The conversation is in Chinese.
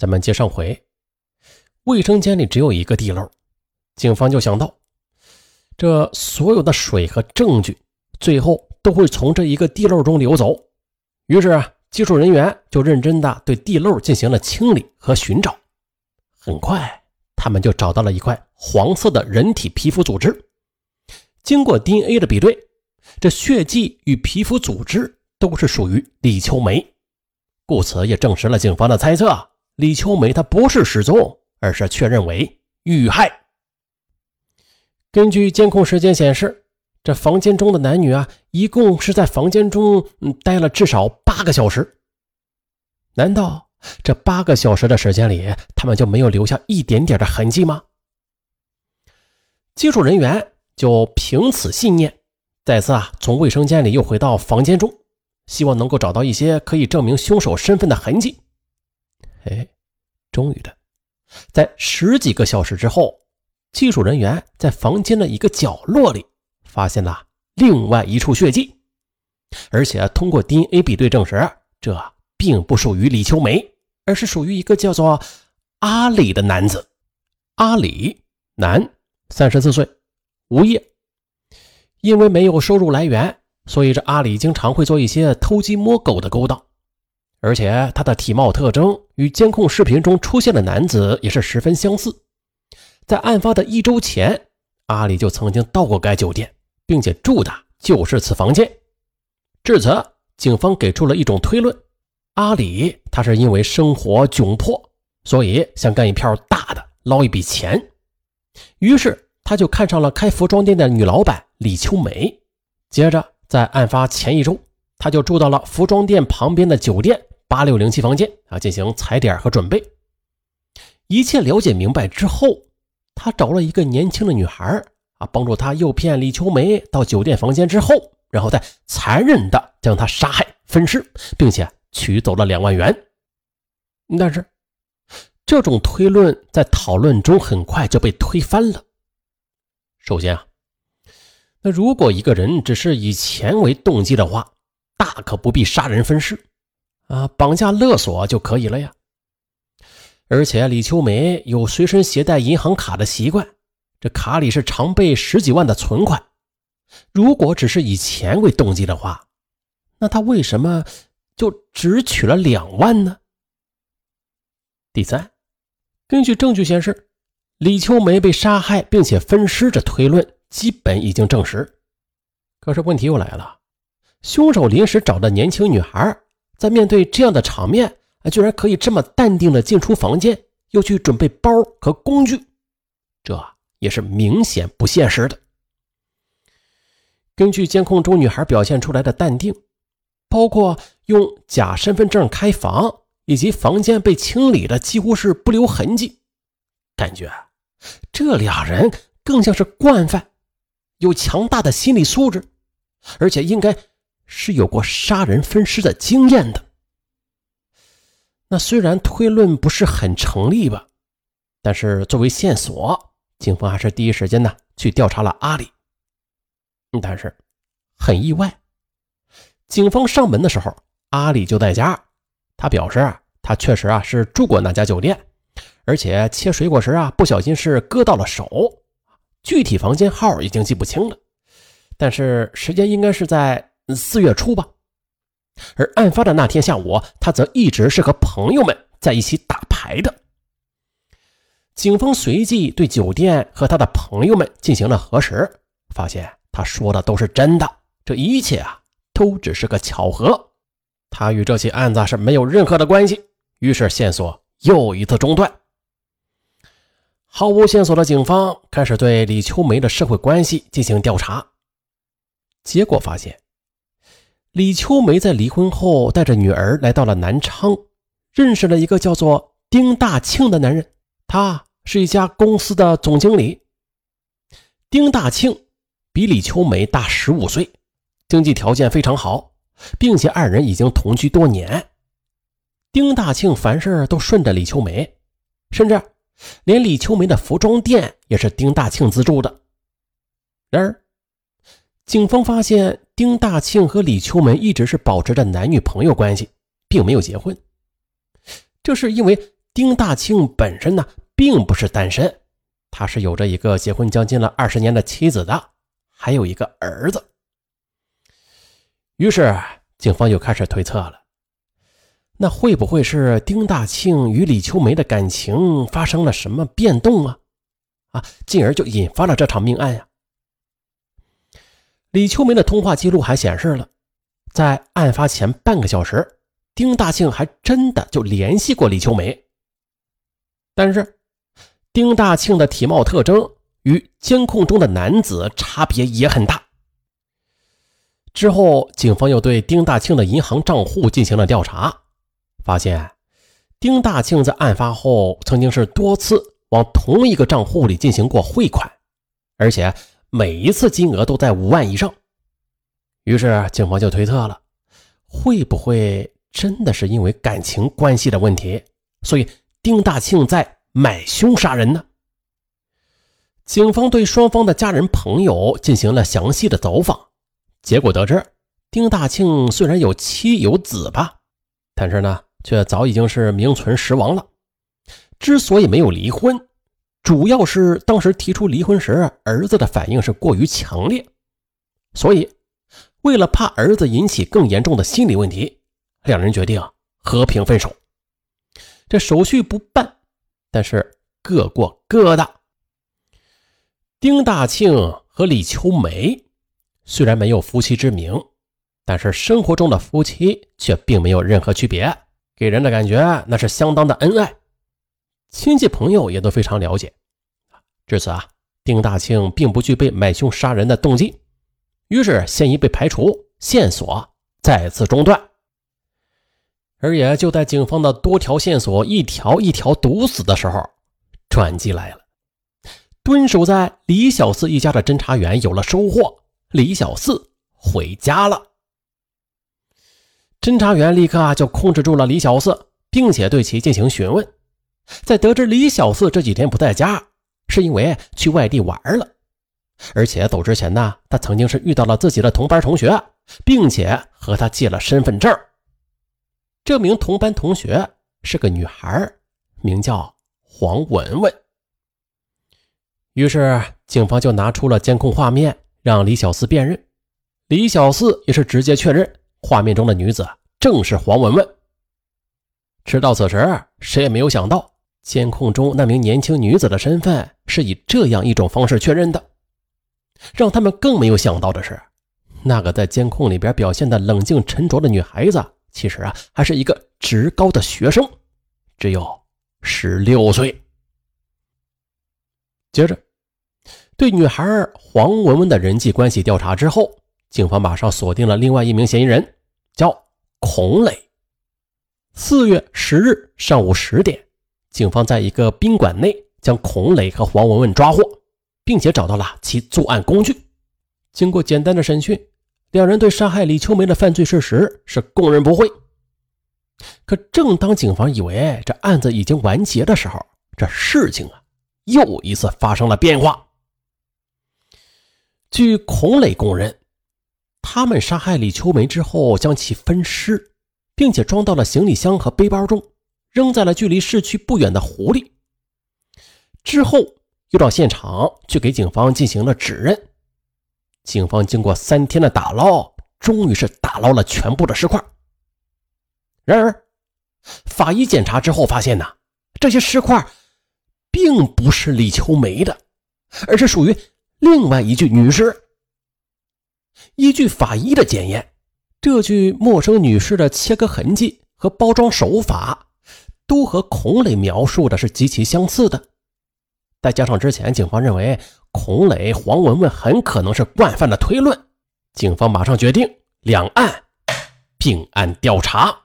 咱们接上回，卫生间里只有一个地漏，警方就想到，这所有的水和证据最后都会从这一个地漏中流走。于是啊，技术人员就认真的对地漏进行了清理和寻找。很快，他们就找到了一块黄色的人体皮肤组织。经过 DNA 的比对，这血迹与皮肤组织都是属于李秋梅，故此也证实了警方的猜测。李秋梅她不是失踪，而是确认为遇害。根据监控时间显示，这房间中的男女啊，一共是在房间中嗯待了至少八个小时。难道这八个小时的时间里，他们就没有留下一点点的痕迹吗？技术人员就凭此信念，再次啊从卫生间里又回到房间中，希望能够找到一些可以证明凶手身份的痕迹。哎，终于的，在十几个小时之后，技术人员在房间的一个角落里发现了另外一处血迹，而且通过 DNA 比对证实，这并不属于李秋梅，而是属于一个叫做阿里的男子。阿里，男，三十四岁，无业。因为没有收入来源，所以这阿里经常会做一些偷鸡摸狗的勾当。而且他的体貌特征与监控视频中出现的男子也是十分相似。在案发的一周前，阿里就曾经到过该酒店，并且住的就是此房间。至此，警方给出了一种推论：阿里他是因为生活窘迫，所以想干一票大的，捞一笔钱。于是他就看上了开服装店的女老板李秋梅。接着，在案发前一周，他就住到了服装店旁边的酒店。八六零七房间啊，进行踩点和准备。一切了解明白之后，他找了一个年轻的女孩啊，帮助他诱骗李秋梅到酒店房间之后，然后再残忍的将她杀害分尸，并且取走了两万元。但是，这种推论在讨论中很快就被推翻了。首先啊，那如果一个人只是以钱为动机的话，大可不必杀人分尸。啊，绑架勒索就可以了呀。而且李秋梅有随身携带银行卡的习惯，这卡里是常备十几万的存款。如果只是以钱为动机的话，那他为什么就只取了两万呢？第三，根据证据显示，李秋梅被杀害并且分尸，这推论基本已经证实。可是问题又来了，凶手临时找的年轻女孩。在面对这样的场面，啊，居然可以这么淡定的进出房间，又去准备包和工具，这也是明显不现实的。根据监控中女孩表现出来的淡定，包括用假身份证开房，以及房间被清理的几乎是不留痕迹，感觉这俩人更像是惯犯，有强大的心理素质，而且应该。是有过杀人分尸的经验的。那虽然推论不是很成立吧，但是作为线索，警方还是第一时间呢去调查了阿里。但是很意外，警方上门的时候，阿里就在家。他表示啊，他确实啊是住过那家酒店，而且切水果时啊不小心是割到了手。具体房间号已经记不清了，但是时间应该是在。四月初吧，而案发的那天下午，他则一直是和朋友们在一起打牌的。警方随即对酒店和他的朋友们进行了核实，发现他说的都是真的，这一切啊都只是个巧合，他与这起案子是没有任何的关系。于是线索又一次中断，毫无线索的警方开始对李秋梅的社会关系进行调查，结果发现。李秋梅在离婚后，带着女儿来到了南昌，认识了一个叫做丁大庆的男人。他是一家公司的总经理。丁大庆比李秋梅大十五岁，经济条件非常好，并且二人已经同居多年。丁大庆凡事都顺着李秋梅，甚至连李秋梅的服装店也是丁大庆资助的。然而，警方发现。丁大庆和李秋梅一直是保持着男女朋友关系，并没有结婚。这是因为丁大庆本身呢，并不是单身，他是有着一个结婚将近了二十年的妻子的，还有一个儿子。于是，警方就开始推测了：那会不会是丁大庆与李秋梅的感情发生了什么变动啊？啊，进而就引发了这场命案呀？李秋梅的通话记录还显示了，在案发前半个小时，丁大庆还真的就联系过李秋梅。但是，丁大庆的体貌特征与监控中的男子差别也很大。之后，警方又对丁大庆的银行账户进行了调查，发现丁大庆在案发后曾经是多次往同一个账户里进行过汇款，而且每一次金额都在五万以上。于是，警方就推测了，会不会真的是因为感情关系的问题，所以丁大庆在买凶杀人呢？警方对双方的家人朋友进行了详细的走访。结果得知，丁大庆虽然有妻有子吧，但是呢，却早已经是名存实亡了。之所以没有离婚，主要是当时提出离婚时，儿子的反应是过于强烈，所以为了怕儿子引起更严重的心理问题，两人决定和平分手。这手续不办，但是各过各的。丁大庆和李秋梅。虽然没有夫妻之名，但是生活中的夫妻却并没有任何区别，给人的感觉那是相当的恩爱，亲戚朋友也都非常了解。至此啊，丁大庆并不具备买凶杀人的动机，于是嫌疑被排除，线索再次中断。而也就在警方的多条线索一条一条堵死的时候，转机来了。蹲守在李小四一家的侦查员有了收获。李小四回家了。侦查员立刻啊就控制住了李小四，并且对其进行询问。在得知李小四这几天不在家，是因为去外地玩了，而且走之前呢，他曾经是遇到了自己的同班同学，并且和他借了身份证。这名同班同学是个女孩，名叫黄文文。于是警方就拿出了监控画面。让李小四辨认，李小四也是直接确认画面中的女子正是黄文文。直到此时，谁也没有想到监控中那名年轻女子的身份是以这样一种方式确认的。让他们更没有想到的是，那个在监控里边表现的冷静沉着的女孩子，其实啊还是一个职高的学生，只有十六岁。接着。对女孩黄文文的人际关系调查之后，警方马上锁定了另外一名嫌疑人，叫孔磊。四月十日上午十点，警方在一个宾馆内将孔磊和黄文文抓获，并且找到了其作案工具。经过简单的审讯，两人对杀害李秋梅的犯罪事实是供认不讳。可正当警方以为这案子已经完结的时候，这事情啊又一次发生了变化。据孔磊供认，他们杀害李秋梅之后，将其分尸，并且装到了行李箱和背包中，扔在了距离市区不远的湖里。之后又到现场去给警方进行了指认。警方经过三天的打捞，终于是打捞了全部的尸块。然而，法医检查之后发现呢，这些尸块并不是李秋梅的，而是属于。另外一具女尸，依据法医的检验，这具陌生女尸的切割痕迹和包装手法，都和孔磊描述的是极其相似的。再加上之前警方认为孔磊、黄文文很可能是惯犯的推论，警方马上决定两案并案调查。